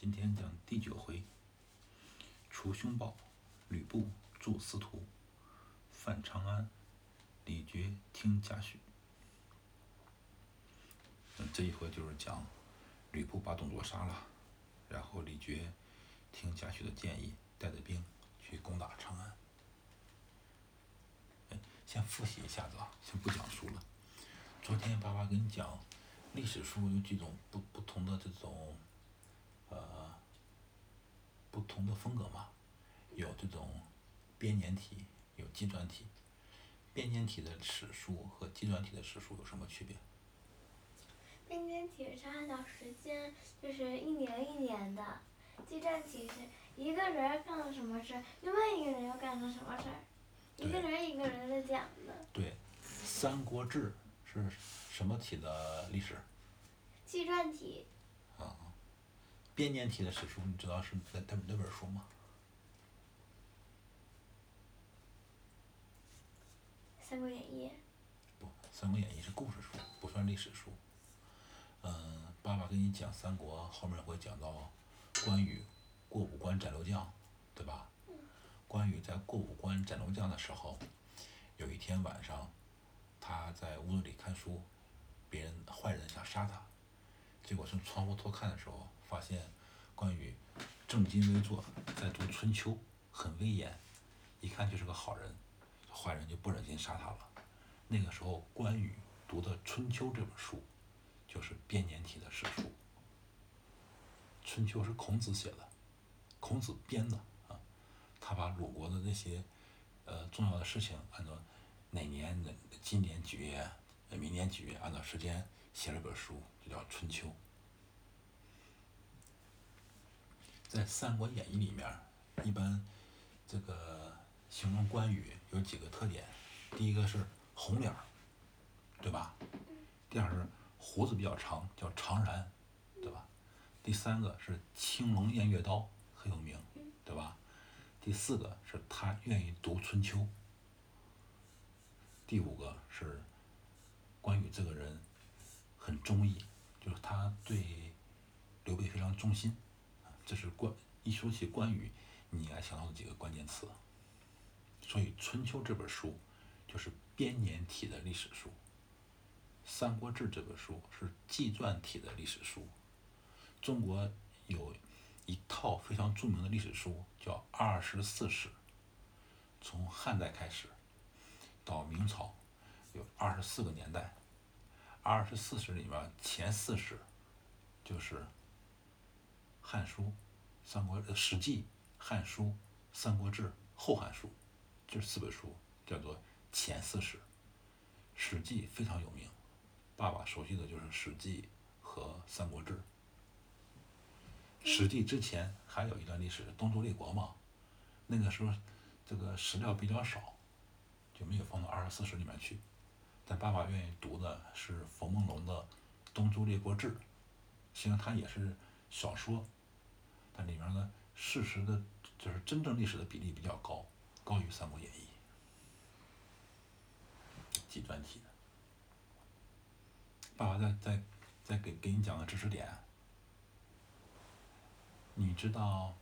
今天讲第九回，除凶暴，吕布助司徒，犯长安，李傕听贾诩。嗯，这一回就是讲吕布把董卓杀了，然后李傕听贾诩的建议，带着兵去攻打长安。哎，先复习一下子啊，先不讲书了。昨天爸爸跟你讲，历史书有几种不不同的这种。呃，不同的风格嘛，有这种编年体，有纪传体。编年体的史书和纪传体的史书有什么区别？编年体是按照时间，就是一年一年的；纪传体是一个人干了什么事，另外一个人又干了什么事儿，一个人一个人的讲的。对，《三国志》是什么体的历史？纪传体。编年体的史书，你知道是哪哪哪本书吗？《三国演义》。不，《三国演义》是故事书，不算历史书。嗯，爸爸跟你讲三国，后面会讲到关羽过五关斩六将，对吧？关羽在过五关斩六将的时候，有一天晚上，他在屋子里看书，别人坏人想杀他，结果从窗户偷看的时候。发现关羽正襟危坐，在读《春秋》，很威严，一看就是个好人，坏人就不忍心杀他了。那个时候，关羽读的《春秋》这本书，就是编年体的史书。《春秋》是孔子写的，孔子编的啊。他把鲁国的那些呃重要的事情，按照哪年哪今年几月，明年几月，按照时间写了本书，就叫《春秋》。在《三国演义》里面，一般这个形容关羽有几个特点：第一个是红脸儿，对吧？第二是胡子比较长，叫长髯，对吧？第三个是青龙偃月刀，很有名，对吧？第四个是他愿意读《春秋》。第五个是关羽这个人很忠义，就是他对刘备非常忠心。这是关一说起关羽，你应该想到的几个关键词。所以《春秋》这本书就是编年体的历史书，《三国志》这本书是纪传体的历史书。中国有一套非常著名的历史书，叫《二十四史》，从汉代开始到明朝，有二十四个年代。二十四史里面前四史就是《汉书》。三国呃《史记》《汉书》《三国志》《后汉书》，这四本书叫做前四史。《史记》非常有名，爸爸熟悉的就是《史记》和《三国志》。《史记》之前还有一段历史，东周列国嘛，那个时候这个史料比较少，就没有放到二十四史里面去。但爸爸愿意读的是冯梦龙的《东周列国志》，虽然它也是小说。但里面的事实的，就是真正历史的比例比较高，高于《三国演义》。纪传体，爸爸再再再给给你讲个知识点。你知道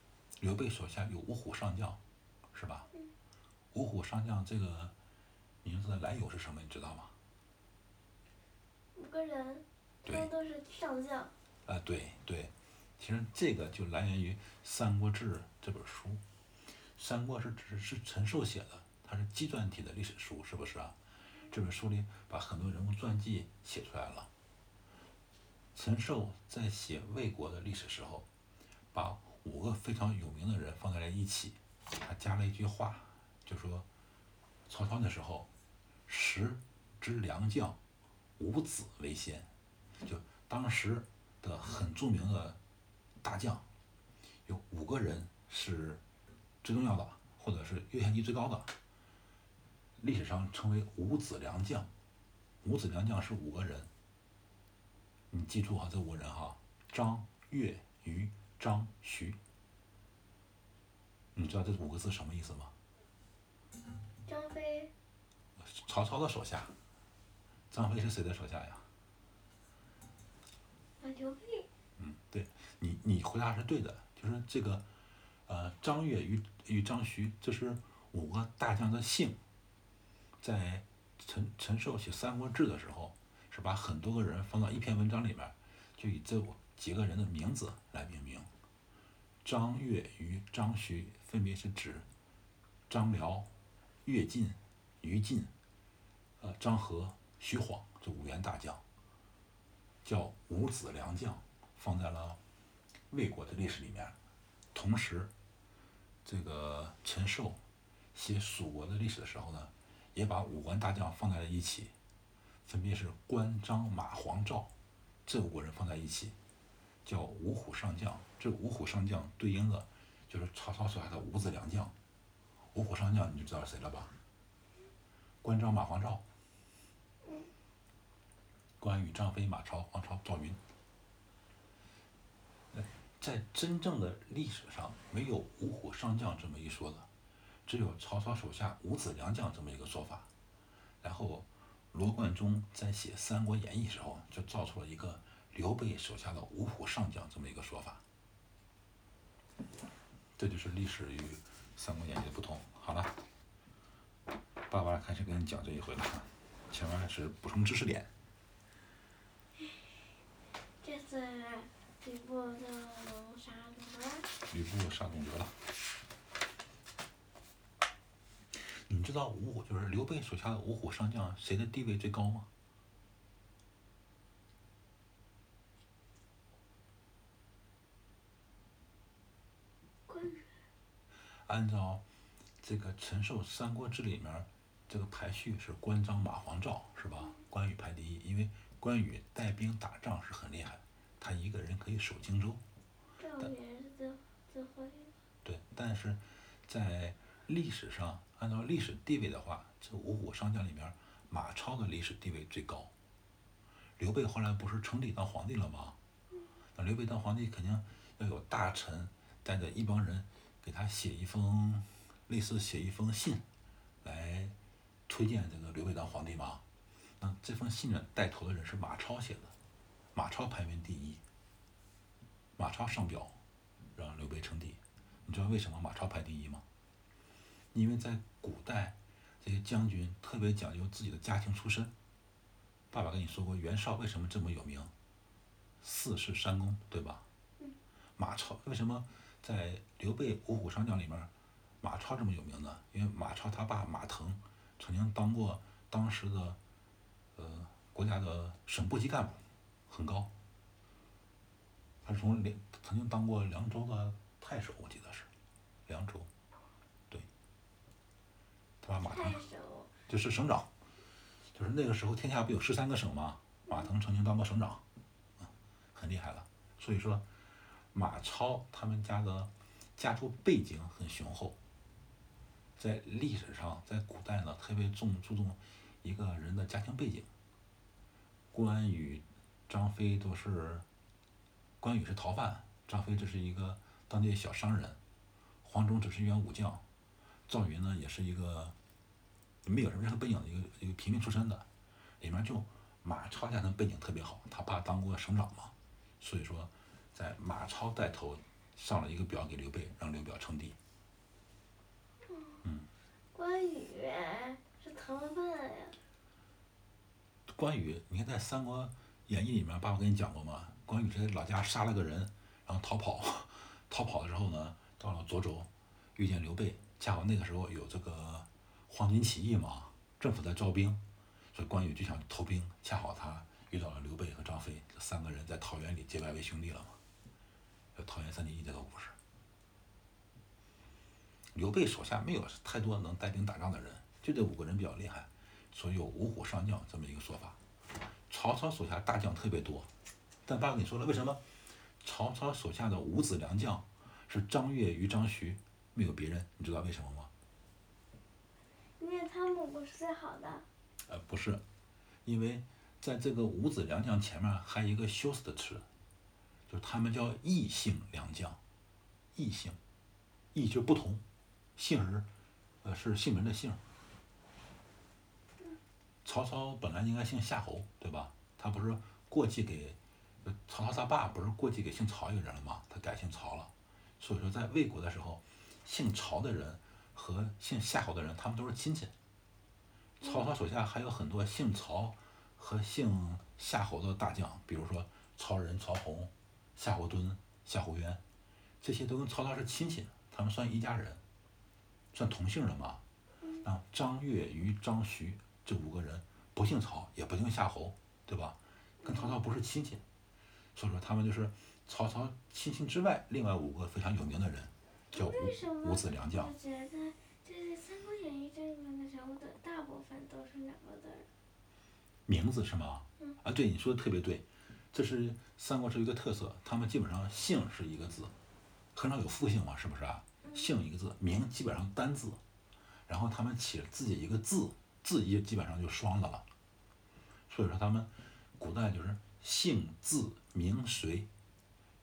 刘备手下有五虎上将，是吧？五虎上将这个名字的来由是什么？你知道吗？五个人，他们都是上将。啊，对对。其实这个就来源于《三国志》这本书，《三国志》只是陈寿写的，它是纪传体的历史书，是不是啊？这本书里把很多人物传记写出来了。陈寿在写魏国的历史时候，把五个非常有名的人放在了一起，他加了一句话，就说曹操那时候十之良将，五子为先，就当时的很著名的。大将有五个人是最重要的，或者是优先级最高的。历史上称为五子良将，五子良将是五个人。你记住哈，这五个人哈：张、岳、于、张、徐。你知道这五个字什么意思吗？张飞。曹操的手下。张飞是谁的手下呀？刘备。嗯，对你。你回答是对的，就是这个，呃，张悦与与张徐，这是五个大将的姓。在陈陈寿写《三国志》的时候，是把很多个人放到一篇文章里面，就以这几个人的名字来命名。张悦与张徐分别是指张辽、乐进、于禁、呃张合、徐晃这五员大将，叫五子良将，放在了魏国的历史里面。同时，这个陈寿写蜀国的历史的时候呢，也把五员大将放在了一起，分别是关张马黄赵这五个人放在一起。叫五虎上将，这五虎上将对应的，就是曹操手下的五子良将。五虎上将你就知道是谁了吧？关张马黄赵。关羽、张飞、马超、黄超、赵云。在真正的历史上，没有五虎上将这么一说的，只有曹操手下五子良将这么一个说法。然后，罗贯中在写《三国演义》时候，就造出了一个。刘备手下的五虎上将这么一个说法，这就是历史与《三国演义》的不同。好了，爸爸开始给你讲这一回了，前面是补充知识点。这是吕布的杀董卓。吕布杀董卓了。你知道五虎就是刘备手下的五虎上将谁的地位最高吗？按照这个陈寿《三国志》里面这个排序是关张马黄赵是吧？关羽排第一，因为关羽带兵打仗是很厉害，他一个人可以守荆州。赵云是最最会。对，但是在历史上，按照历史地位的话，这五虎上将里面，马超的历史地位最高。刘备后来不是称帝当皇帝了吗？那刘备当皇帝肯定要有大臣带着一帮人。给他写一封，类似写一封信，来推荐这个刘备当皇帝吗？那这封信呢，带头的人是马超写的，马超排名第一。马超上表让刘备称帝，你知道为什么马超排第一吗？因为在古代，这些将军特别讲究自己的家庭出身。爸爸跟你说过，袁绍为什么这么有名？四世三公，对吧？马超为什么？在刘备五虎上将里面，马超这么有名呢？因为马超他爸马腾曾经当过当时的呃国家的省部级干部，很高。他是从凉曾经当过凉州的太守，我记得是凉州，对。他把马腾就是省长，就是那个时候天下不有十三个省吗？马腾曾经当过省长，很厉害了。所以说。马超他们家的家族背景很雄厚，在历史上，在古代呢，特别重注重一个人的家庭背景。关羽、张飞都是，关羽是逃犯，张飞这是一个当地小商人，黄忠只是一员武将，赵云呢也是一个没有什么任何背景的一个一个平民出身的，里面就马超家庭背景特别好，他爸当过省长嘛，所以说。在马超带头上了一个表给刘备，让刘表称帝。关羽是逃犯呀。关羽，你看在《三国演义》里面，爸爸跟你讲过吗？关羽在老家杀了个人，然后逃跑，逃跑的时候呢，到了涿州，遇见刘备，恰好那个时候有这个黄巾起义嘛，政府在招兵，所以关羽就想投兵，恰好他遇到了刘备和张飞这三个人在桃园里结拜为兄弟了嘛。桃园三结义这个故事，刘备手下没有太多能带兵打仗的人，就这五个人比较厉害，所以有五虎上将这么一个说法。曹操手下大将特别多，但爸爸跟你说了，为什么曹操手下的五子良将是张悦与张徐，没有别人？你知道为什么吗？因为他们不是最好的。呃，不是，因为在这个五子良将前面还有一个修饰的词。就他们叫异姓良将，异姓，异就不同，姓儿，呃是姓名的姓。曹操本来应该姓夏侯，对吧？他不是过继给曹操他爸不是过继给姓曹一个人了吗？他改姓曹了，所以说在魏国的时候，姓曹的人和姓夏侯的人，他们都是亲戚。曹操手下还有很多姓曹和姓夏侯的大将，比如说曹仁、曹洪、夏侯惇、夏侯渊，这些都跟曹操是亲戚，他们算一家人，算同姓的嘛。啊，张悦、于、张徐这五个人不姓曹，也不姓夏侯，对吧？跟曹操不是亲戚，所以说他们就是曹操亲戚之外另外五个非常有名的人，叫五五子良将。我觉得就是《三国演义》这里面的人物的大部分都是两个字儿。名字是吗？啊，对，你说的特别对，这是三国志一个特色，他们基本上姓是一个字，很少有复姓嘛，是不是啊？姓一个字，名基本上单字，然后他们起了自己一个字，字也基本上就双的了。所以说他们古代就是姓字名谁，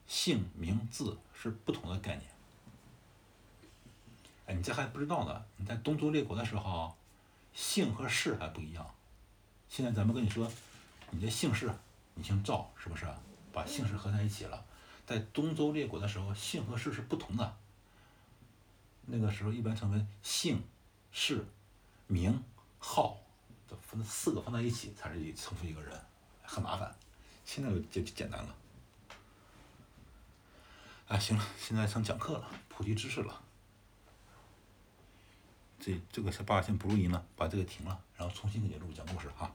姓名字是不同的概念。哎，你这还不知道呢，你在东周列国的时候，姓和氏还不一样。现在咱们跟你说，你的姓氏，你姓赵，是不是？把姓氏合在一起了。在东周列国的时候，姓和氏是不同的。那个时候一般称为姓、氏、名、号，都分四个放在一起才是一称呼一个人，很麻烦。现在就就简单了。啊，行了，现在成讲课了，普及知识了。这这个是爸先不录音了，把这个停了，然后重新给你录讲故事哈。